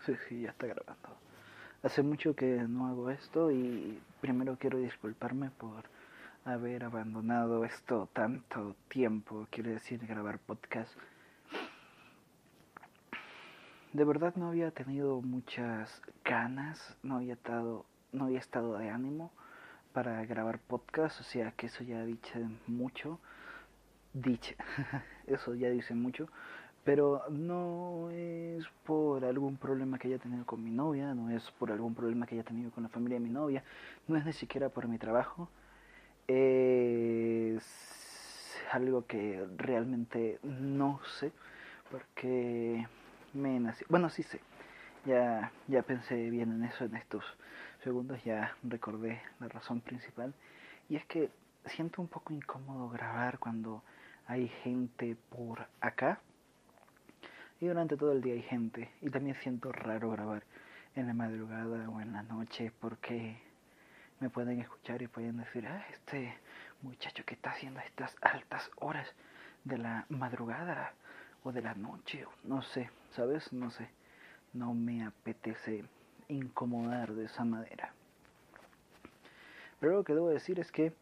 Sí, ya está grabando. Hace mucho que no hago esto y primero quiero disculparme por haber abandonado esto tanto tiempo, quiere decir grabar podcast. De verdad no había tenido muchas ganas, no había estado, no había estado de ánimo para grabar podcast, o sea que eso ya dice mucho. Dice, eso ya dice mucho pero no es por algún problema que haya tenido con mi novia, no es por algún problema que haya tenido con la familia de mi novia, no es ni siquiera por mi trabajo, es algo que realmente no sé, porque me nací, bueno sí sé, ya, ya pensé bien en eso en estos segundos, ya recordé la razón principal, y es que siento un poco incómodo grabar cuando hay gente por acá, y durante todo el día hay gente. Y también siento raro grabar en la madrugada o en la noche porque me pueden escuchar y pueden decir, ah, este muchacho que está haciendo estas altas horas de la madrugada o de la noche, no sé, ¿sabes? No sé. No me apetece incomodar de esa manera. Pero lo que debo decir es que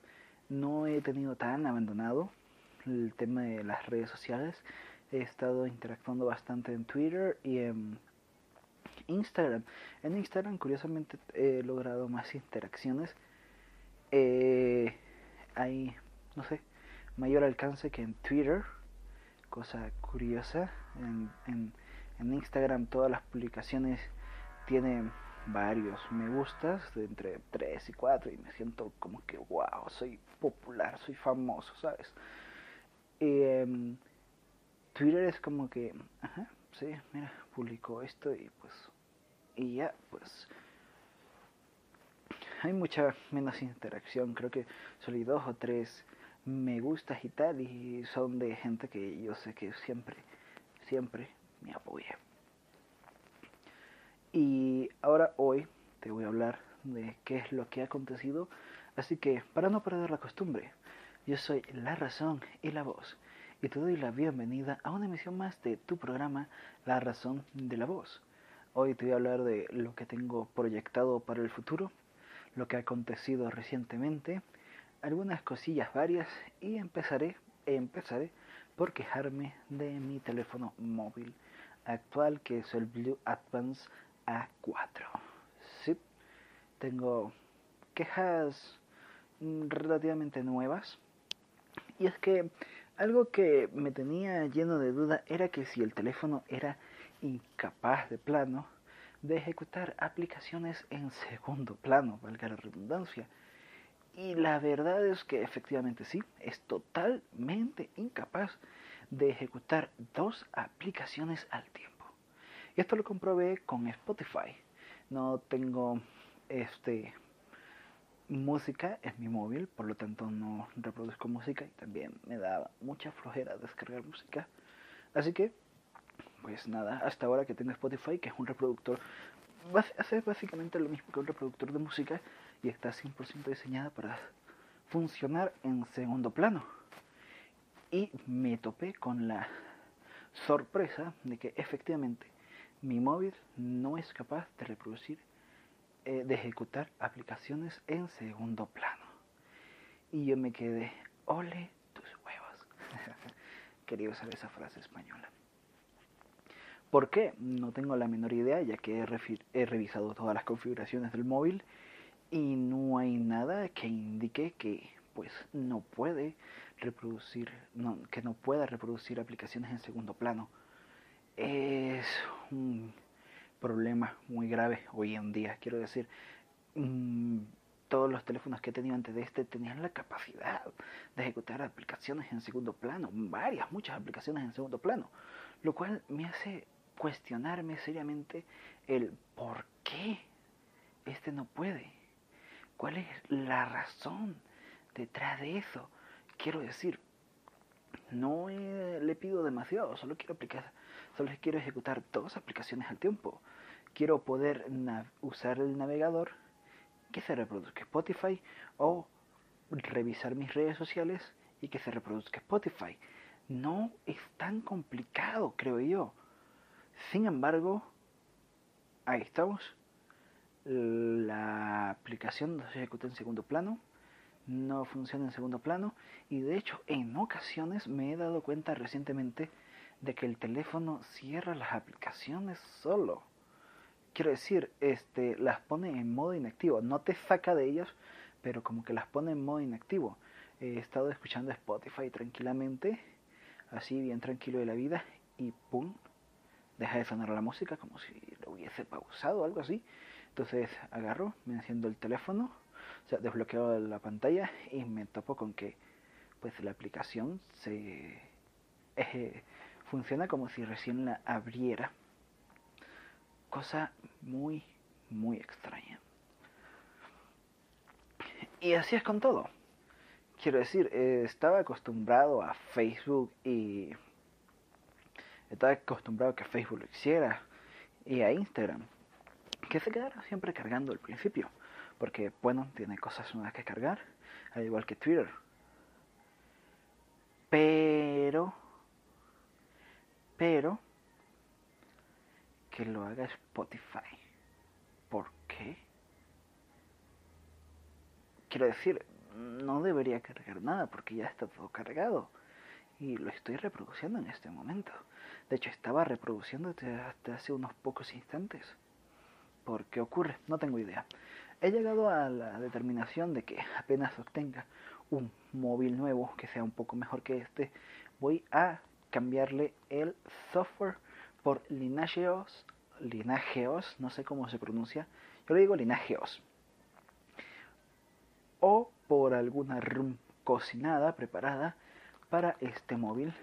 no he tenido tan abandonado el tema de las redes sociales he estado interactuando bastante en Twitter y en Instagram. En Instagram, curiosamente, he logrado más interacciones. Eh, hay, no sé, mayor alcance que en Twitter. Cosa curiosa. En, Instagram todas las publicaciones tienen varios me gustas, de entre 3 y 4, y me siento como que, wow, soy popular, soy famoso, ¿sabes? Eh, Twitter es como que, ajá, sí, mira, publicó esto y pues, y ya, pues, hay mucha menos interacción, creo que solo hay dos o tres me gustas y tal, y son de gente que yo sé que siempre, siempre me apoya. Y ahora hoy te voy a hablar de qué es lo que ha acontecido, así que para no perder la costumbre, yo soy la razón y la voz y te doy la bienvenida a una emisión más de tu programa La Razón de la Voz. Hoy te voy a hablar de lo que tengo proyectado para el futuro, lo que ha acontecido recientemente, algunas cosillas varias y empezaré, empezaré por quejarme de mi teléfono móvil actual que es el Blue Advance A4. Sí, tengo quejas relativamente nuevas y es que algo que me tenía lleno de duda era que si el teléfono era incapaz de plano de ejecutar aplicaciones en segundo plano, valga la redundancia. Y la verdad es que efectivamente sí, es totalmente incapaz de ejecutar dos aplicaciones al tiempo. Y esto lo comprobé con Spotify. No tengo este música en mi móvil, por lo tanto no reproduzco música y también me da mucha flojera descargar música. Así que, pues nada, hasta ahora que tengo Spotify, que es un reproductor, hace básicamente lo mismo que un reproductor de música y está 100% diseñada para funcionar en segundo plano. Y me topé con la sorpresa de que efectivamente mi móvil no es capaz de reproducir eh, de ejecutar aplicaciones en segundo plano. Y yo me quedé, ole tus huevos. Quería usar esa frase española. ¿Por qué? No tengo la menor idea, ya que he, revisado todas las configuraciones del móvil y no hay nada que indique que pues no puede reproducir, que no pueda reproducir aplicaciones en segundo plano. Es un problema muy grave hoy en día. Quiero decir, mm, todos los teléfonos que he tenido antes de este tenían la capacidad de ejecutar aplicaciones en segundo plano, varias, muchas aplicaciones en segundo plano, lo cual me hace cuestionarme seriamente el por qué este no puede. ¿Cuál es la razón detrás de eso? Quiero decir, no le pido demasiado, solo quiero aplicar, solo quiero ejecutar dos aplicaciones al tiempo. Quiero poder usar el navegador que se reproduzca Spotify o revisar mis redes sociales y que se reproduzca Spotify. No es tan complicado, creo yo. Sin embargo, ahí estamos. La aplicación no se ejecuta en segundo plano, no funciona en segundo plano y de hecho en ocasiones me he dado cuenta recientemente de que el teléfono cierra las aplicaciones solo. Quiero decir, este, las pone en modo inactivo, no te saca de ellas, pero como que las pone en modo inactivo. He estado escuchando Spotify tranquilamente, así bien tranquilo de la vida, y ¡pum! Deja de sonar la música como si lo hubiese pausado o algo así. Entonces agarro, me enciendo el teléfono, o sea, desbloqueo la pantalla y me topo con que pues la aplicación se eh, funciona como si recién la abriera. Cosa muy, muy extraña. Y así es con todo. Quiero decir, eh, estaba acostumbrado a Facebook y estaba acostumbrado a que Facebook lo hiciera y a Instagram, que se quedara siempre cargando al principio, porque bueno, tiene cosas nuevas que cargar, al igual que Twitter. Pero, pero, que lo haga Spotify. ¿Por qué? Quiero decir, no debería cargar nada porque ya está todo cargado. Y lo estoy reproduciendo en este momento. De hecho, estaba reproduciendo hasta hace unos pocos instantes. ¿Por qué ocurre? No tengo idea. He llegado a la determinación de que apenas obtenga un móvil nuevo que sea un poco mejor que este, voy a cambiarle el software por Linageos, Linageos, no sé cómo se pronuncia, yo le digo Linageos, o por alguna ROM cocinada, preparada para este móvil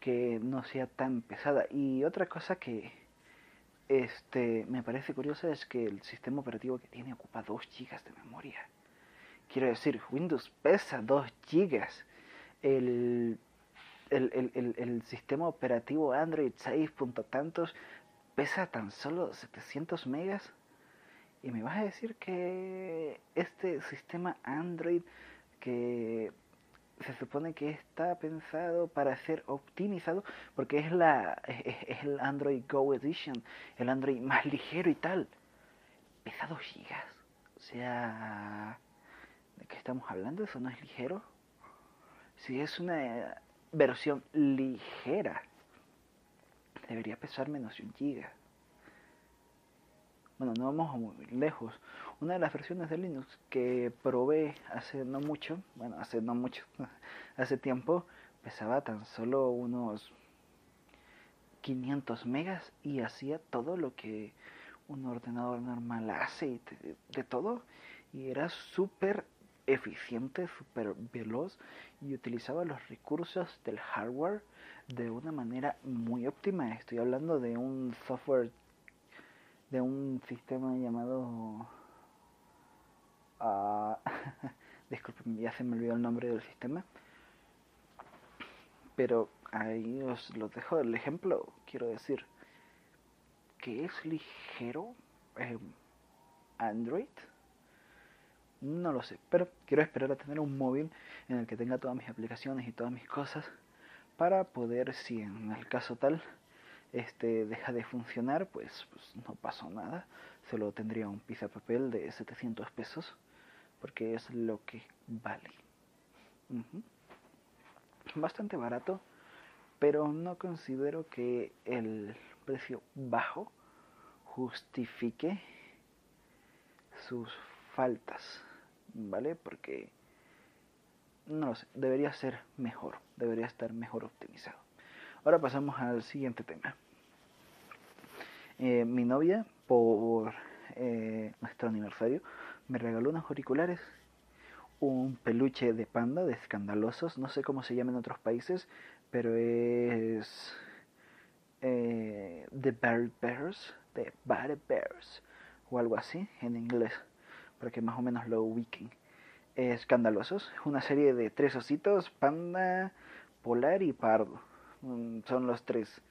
que no sea tan pesada. Y otra cosa que este me parece curiosa es que el sistema operativo que tiene ocupa 2 GB de memoria. Quiero decir, Windows pesa 2 GB. El, el, el, el, sistema operativo Android 6. tantos pesa tan solo 700 megas. Y me vas a decir que este sistema Android que se supone que está pensado para ser optimizado porque es la es, el Android Go Edition, el Android más ligero y tal. Pesa 2 gigas. O sea, ¿de qué estamos hablando? Eso no es ligero. Si es una versión ligera, debería pesar menos de un giga. Bueno, no vamos muy lejos. Una de las versiones de Linux que probé hace no mucho, bueno, hace no mucho, hace tiempo, pesaba tan solo unos 500 megas y hacía todo lo que un ordenador normal hace y de, de todo. Y era súper eficiente, súper veloz y utilizaba los recursos del hardware de una manera muy óptima. Estoy hablando de un software de un sistema llamado... Disculpen, ya se me olvidó el nombre del sistema. Pero ahí os lo dejo el ejemplo. Quiero decir que es ligero eh, Android. No lo sé, pero quiero esperar a tener un móvil en el que tenga todas mis aplicaciones y todas mis cosas para poder, si en el caso tal, este deja de funcionar, pues, pues no pasó nada. Solo tendría un papel de 700 pesos, porque es lo que vale. Bastante barato, pero no considero que el precio bajo justifique sus faltas, ¿vale? Porque, no lo sé, debería ser mejor, debería estar mejor optimizado. Ahora pasamos al siguiente tema. Eh, mi novia, por eh, nuestro aniversario, me regaló unos auriculares, un peluche de panda de escandalosos, no sé cómo se llama en otros países, pero es eh, The Bear Bears, The Bear Bears, o algo así en inglés, para que más o menos lo ubiquen. Escandalosos, una serie de tres ositos, panda, polar y pardo. Mm, son los tres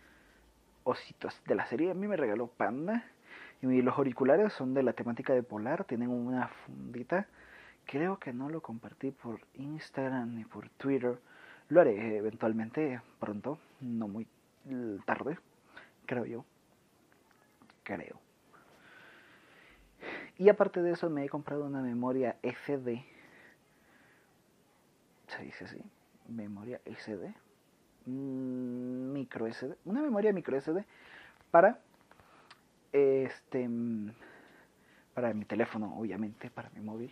ositos de la serie. A mí me regaló Panda. Y los auriculares son de la temática de Polar. Tienen una fundita. Creo que no lo compartí por Instagram ni por Twitter. Lo haré eventualmente pronto. No muy tarde. Creo yo. Creo. Y aparte de eso me he comprado una memoria SD. Se dice así. Memoria SD. Mm, micro SD. Una memoria micro SD para este para mi teléfono, obviamente, para mi móvil,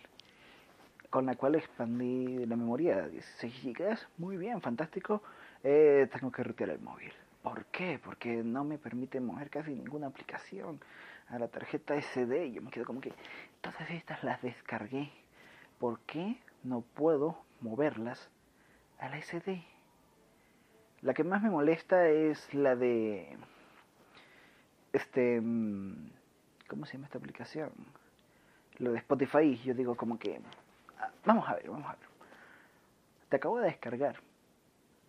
con la cual expandí la memoria a 16 GB. Muy bien, fantástico. Eh, tengo que retirar el móvil. ¿Por qué? Porque no me permite mover casi ninguna aplicación a la tarjeta SD. Yo me quedo como que todas estas las descargué. ¿Por qué no puedo moverlas a la SD? La que más me molesta es la de este mm, ¿cómo se llama esta aplicación? Lo de Spotify, yo digo como que ah, vamos a ver, vamos a ver. Te acabo de descargar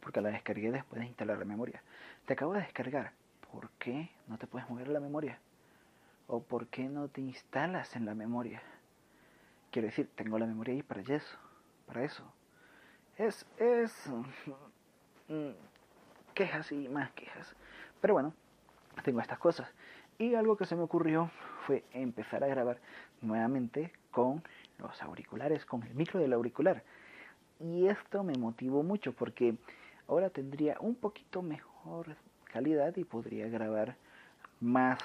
porque la descargué después de instalar la memoria. Te acabo de descargar. ¿Por qué no te puedes mover la memoria? ¿O por qué no te instalas en la memoria? Quiero decir, tengo la memoria ahí para eso. Para eso. Es, es... Mm, quejas y más quejas. Pero bueno, tengo estas cosas. Y algo que se me ocurrió fue empezar a grabar nuevamente con los auriculares, con el micro del auricular. Y esto me motivó mucho porque ahora tendría un poquito mejor calidad y podría grabar más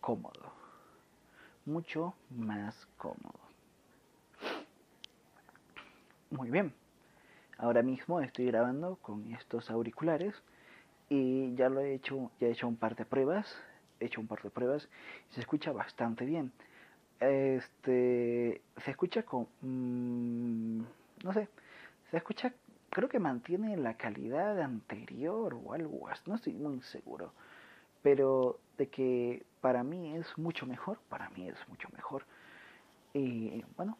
cómodo. Mucho más cómodo. Muy bien. Ahora mismo estoy grabando con estos auriculares y ya lo he hecho, ya he hecho un par de pruebas, he hecho un par de pruebas y se escucha bastante bien. Este, se escucha con, mm, no sé, se escucha creo que mantiene la calidad anterior o algo así, no estoy muy seguro. Pero de que para mí es mucho mejor, para mí es mucho mejor. Y bueno,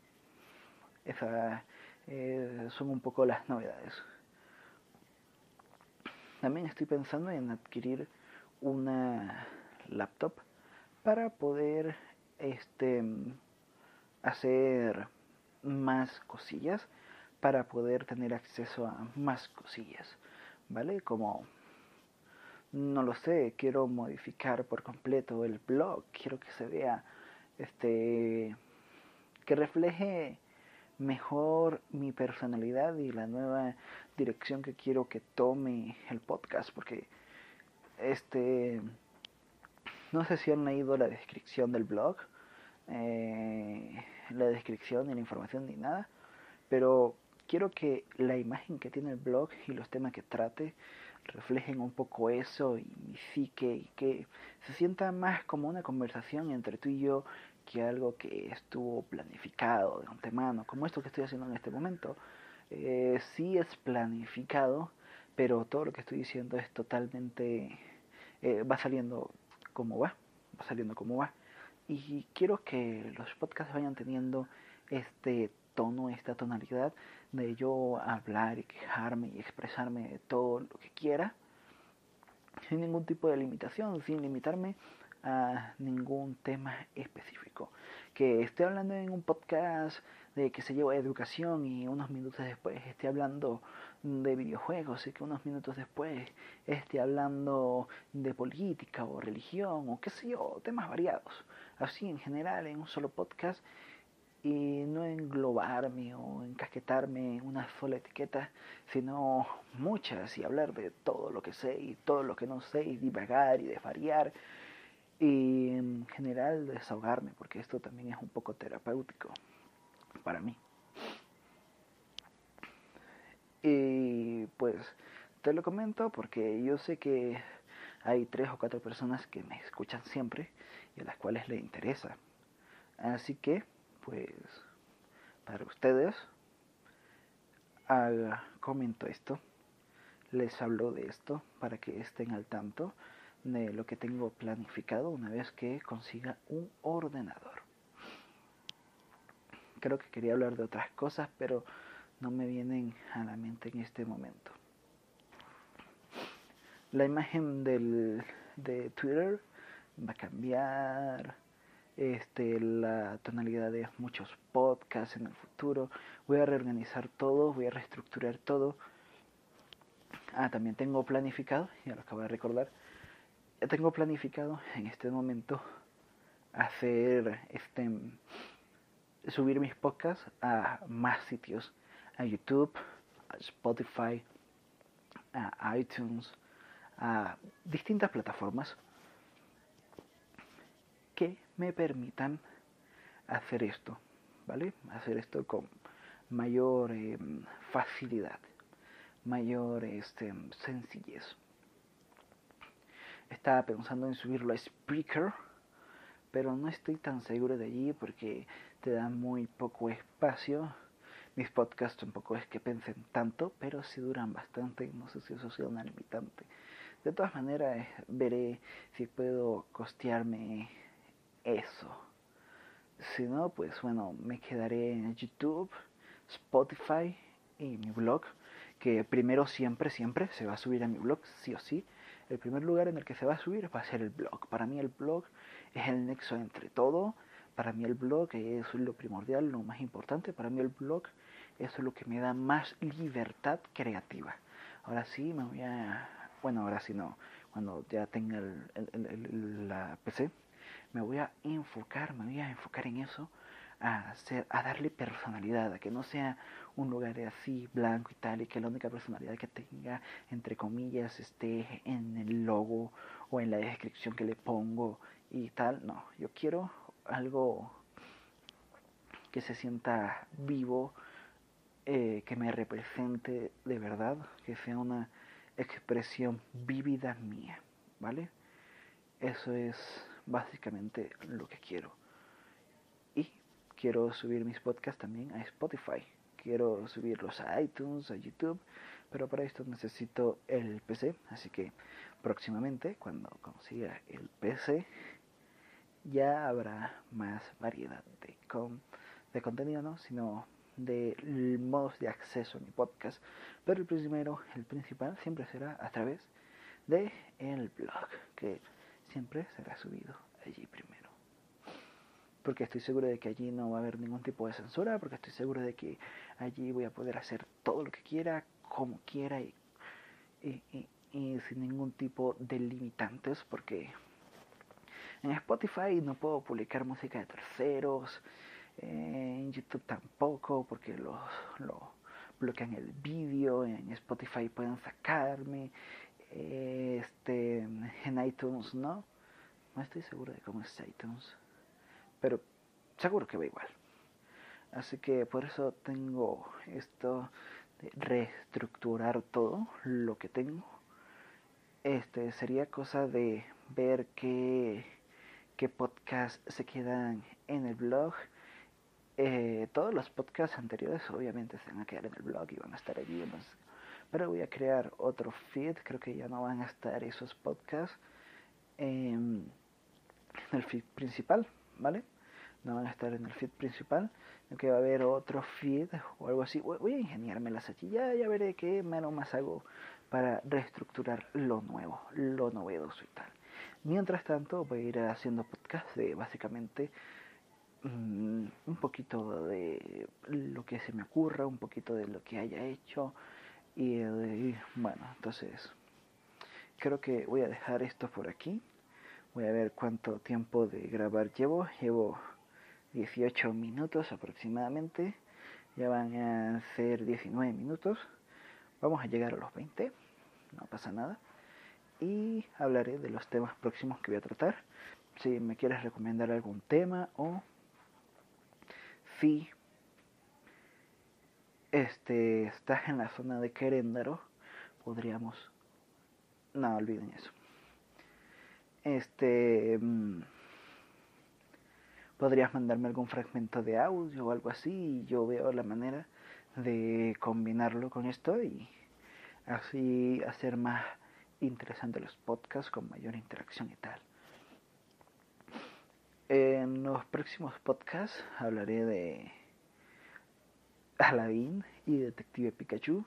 esas eh, son un poco las novedades. También estoy pensando en adquirir una laptop para poder este hacer más cosillas para poder tener acceso a más cosillas, ¿vale? Como, no lo sé, quiero modificar por completo el blog, quiero que se vea, este, que refleje mejor mi personalidad y la nueva dirección que quiero que tome el podcast, porque, este, no sé si han leído la descripción del blog, eh, la descripción y la información ni nada, pero quiero que la imagen que tiene el blog y los temas que trate reflejen un poco eso y mi psique y que se sienta más como una conversación entre tú y yo que algo que estuvo planificado de antemano, como esto que estoy haciendo en este momento. Eh, sí es planificado, pero todo lo que estoy diciendo es totalmente... Eh, va saliendo como va, va saliendo como va. Y quiero que los podcasts vayan teniendo este tono, esta tonalidad de yo hablar y quejarme y expresarme de todo lo que quiera, sin ningún tipo de limitación, sin limitarme a ningún tema específico. Que esté hablando en un podcast de que se lleva educación y unos minutos después esté hablando de videojuegos y que unos minutos después esté hablando de política o religión o qué sé yo, temas variados. Así en general en un solo podcast y no englobarme o encasquetarme en una sola etiqueta, sino muchas y hablar de todo lo que sé y todo lo que no sé y divagar y desvariar y en general desahogarme porque esto también es un poco terapéutico para mí. Y pues te lo comento porque yo sé que hay tres o cuatro personas que me escuchan siempre y a las cuales les interesa. Así que pues para ustedes comento esto, les hablo de esto para que estén al tanto de lo que tengo planificado una vez que consiga un ordenador. Creo que quería hablar de otras cosas, pero no me vienen a la mente en este momento. La imagen del, de Twitter va a cambiar este, la tonalidad de muchos podcasts en el futuro. Voy a reorganizar todo, voy a reestructurar todo. Ah, también tengo planificado, ya lo acabo de recordar, tengo planificado en este momento hacer este subir mis podcasts a más sitios, a YouTube, a Spotify, a iTunes, a distintas plataformas que me permitan hacer esto, ¿vale? Hacer esto con mayor em, facilidad, mayor este, sencillez. Estaba pensando en subirlo a Spreaker, pero no estoy tan seguro de allí porque te da muy poco espacio. Mis podcasts tampoco es que pensen tanto, pero sí duran bastante. No sé si eso sea una limitante. De todas maneras, veré si puedo costearme eso. Si no, pues bueno, me quedaré en YouTube, Spotify y mi blog, que primero siempre, siempre se va a subir a mi blog, sí o sí. El primer lugar en el que se va a subir va a ser el blog. Para mí el blog es el nexo entre todo. Para mí el blog es lo primordial, lo más importante. Para mí el blog es lo que me da más libertad creativa. Ahora sí me voy a... Bueno, ahora sí no. Cuando ya tenga el, la PC, me voy a enfocar, me voy a enfocar en eso, a, hacer, a darle personalidad, a que no sea un lugar así blanco y tal, y que la única personalidad que tenga, entre comillas, esté en el logo o en la descripción que le pongo y tal. No, yo quiero algo que se sienta vivo, eh, que me represente de verdad, que sea una expresión vívida mía, ¿vale? Eso es básicamente lo que quiero. Quiero subir mis podcasts también a Spotify. Quiero subirlos a iTunes, a YouTube, pero para esto necesito el PC, así que próximamente, cuando consiga el PC, ya habrá más variedad de, con, de contenido, ¿no? Sino de modos de acceso a mi podcast. Pero el primero, el principal, siempre será a través de el blog, que siempre será subido allí primero. Porque estoy seguro de que allí no va a haber ningún tipo de censura, porque estoy seguro de que allí voy a poder hacer todo lo que quiera, como quiera y, y, sin ningún tipo de limitantes, porque en Spotify no puedo publicar música de terceros, en YouTube tampoco, porque los, lo bloquean el vídeo, en Spotify pueden sacarme, este, en iTunes no. No estoy seguro de cómo es iTunes, pero seguro que va igual. Así que por eso tengo esto de reestructurar todo lo que tengo. Este sería cosa de ver qué, qué podcasts se quedan en el blog. Eh, todos los podcasts anteriores obviamente se van a quedar en el blog y van a estar allí. pero voy a crear otro feed. Creo que ya no van a estar esos podcasts en el feed principal, ¿vale? No van a estar en el feed principal, sino que va a haber otro feed o algo así. Voy a ingeniármelas aquí, ya, ya veré qué menos más hago para reestructurar lo nuevo, lo novedoso y tal. Mientras tanto, voy a ir haciendo podcast de básicamente mm, un poquito de lo que se me ocurra, un poquito de lo que haya hecho. Y, y bueno, entonces creo que voy a dejar esto por aquí. Voy a ver cuánto tiempo de grabar llevo. Llevo 18 minutos aproximadamente. Ya van a ser 19 minutos. Vamos a llegar a los 20. No pasa nada. Y hablaré de los temas próximos que voy a tratar. Si me quieres recomendar algún tema o si este, estás en la zona de Queréndaro, podríamos... No, olviden eso este mm, podrías mandarme algún fragmento de audio o algo así y yo veo la manera de combinarlo con esto y así hacer más interesantes los podcasts con mayor interacción y tal. En los próximos podcasts hablaré de Aladdin y Detective Pikachu,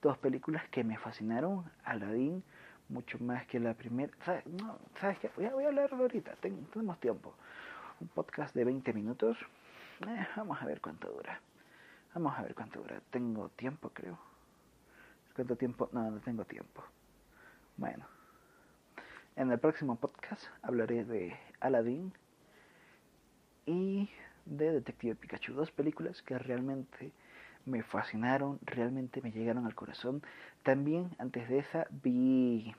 dos películas que me fascinaron. Aladdin mucho más que la primera. ¿Sabes, no, ¿sabes qué? Voy a, voy a hablar ahorita, tenemos tiempo. Un podcast de 20 minutos. Eh, vamos a ver cuánto dura. Vamos a ver cuánto dura. Tengo tiempo, creo. ¿Cuánto tiempo? No, no tengo tiempo. Bueno. En el próximo podcast hablaré de Aladdin y de Detective Pikachu. Dos películas que realmente me fascinaron, realmente me llegaron al corazón. También antes de esa vi...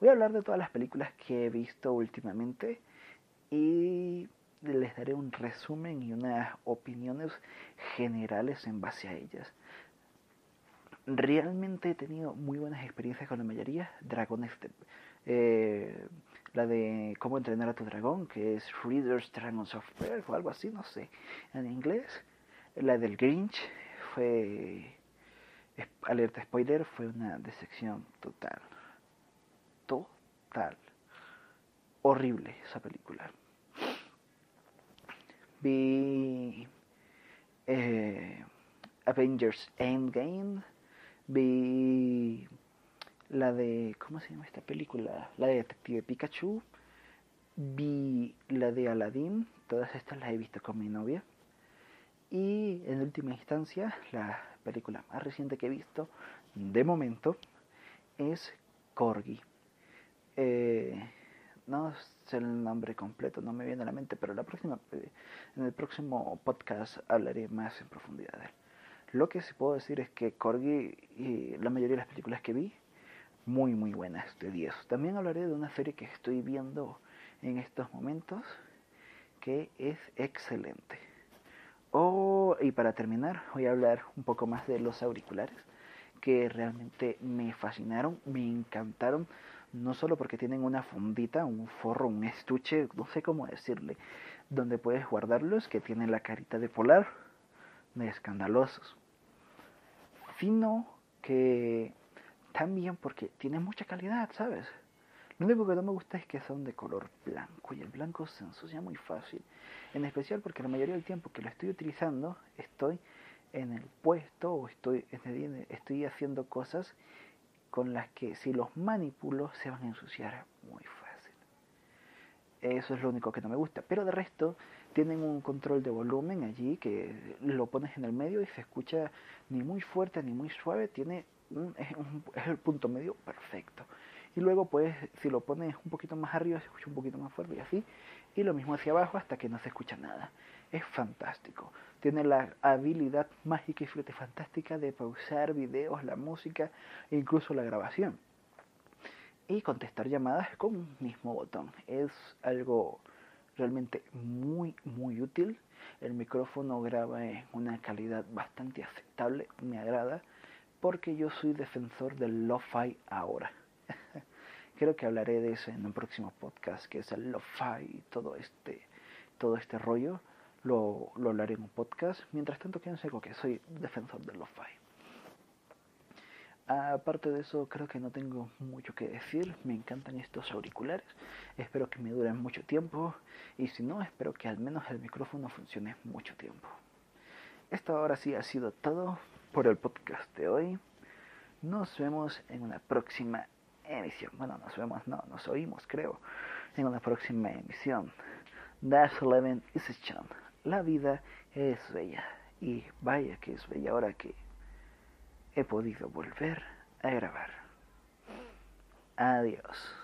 Voy a hablar de todas las películas que he visto últimamente y les daré un resumen y unas opiniones generales en base a ellas. Realmente he tenido muy buenas experiencias con la mayoría. Dragon Step, eh, la de Cómo entrenar a tu dragón, que es Reader's Dragon Software o algo así, no sé, en inglés. La del Grinch fue, alerta spoiler, fue una decepción total. Total. Horrible esa película. Vi eh, Avengers Endgame. Vi la de, ¿cómo se llama esta película? La de Detective Pikachu. Vi la de Aladdin. Todas estas las he visto con mi novia. Y en última instancia, la película más reciente que he visto, de momento, es Corgi. Eh, no sé el nombre completo, no me viene a la mente, pero eh, en el próximo podcast hablaré más en profundidad de él. Lo que sí puedo decir es que Corgi y la mayoría de las películas que vi, muy muy buenas, de 10. También hablaré de una serie que estoy viendo en estos momentos, que es excelente. Oh, y para terminar, voy a hablar un poco más de los auriculares, que realmente me fascinaron, me encantaron no solo porque tienen una fundita, un forro, un estuche, no sé cómo decirle, donde puedes guardarlos, que tienen la carita de polar, de escandalosos. Fino, que también porque tiene mucha calidad, ¿sabes? Lo único que no me gusta es que son de color blanco y el blanco se ensucia muy fácil. En especial porque la mayoría del tiempo que lo estoy utilizando estoy en el puesto o estoy, estoy haciendo cosas con las que si los manipulo se van a ensuciar muy fácil. Eso es lo único que no me gusta. Pero de resto tienen un control de volumen allí que lo pones en el medio y se escucha ni muy fuerte ni muy suave. Tiene es, el punto medio perfecto. Y luego pues si lo pones un poquito más arriba se escucha un poquito más fuerte y así. Y lo mismo hacia abajo hasta que no se escucha nada. Es fantástico tiene la habilidad mágica y flete fantástica de pausar videos, la música e incluso la grabación. Y contestar llamadas con un mismo botón. Es algo realmente muy, muy útil. El micrófono graba en una calidad bastante aceptable, me agrada, porque yo soy defensor del lo-fi ahora. Creo que hablaré de eso en un próximo podcast, que es el lo-fi y todo este, todo este rollo lo, lo hablaré en un podcast. Mientras tanto, quédense con que soy defensor del lo-fi. Aparte de eso, creo que no tengo mucho que decir. Me encantan estos auriculares. Espero que me duren mucho tiempo. Y si no, espero que al menos el micrófono funcione mucho tiempo. Esto ahora sí ha sido todo por el podcast de hoy. Nos vemos en una próxima emisión. Bueno, nos vemos, no, nos oímos, creo. En una próxima emisión. Dash 11 is a la vida es bella. Y vaya que es bella ahora que he podido volver a grabar. Adiós.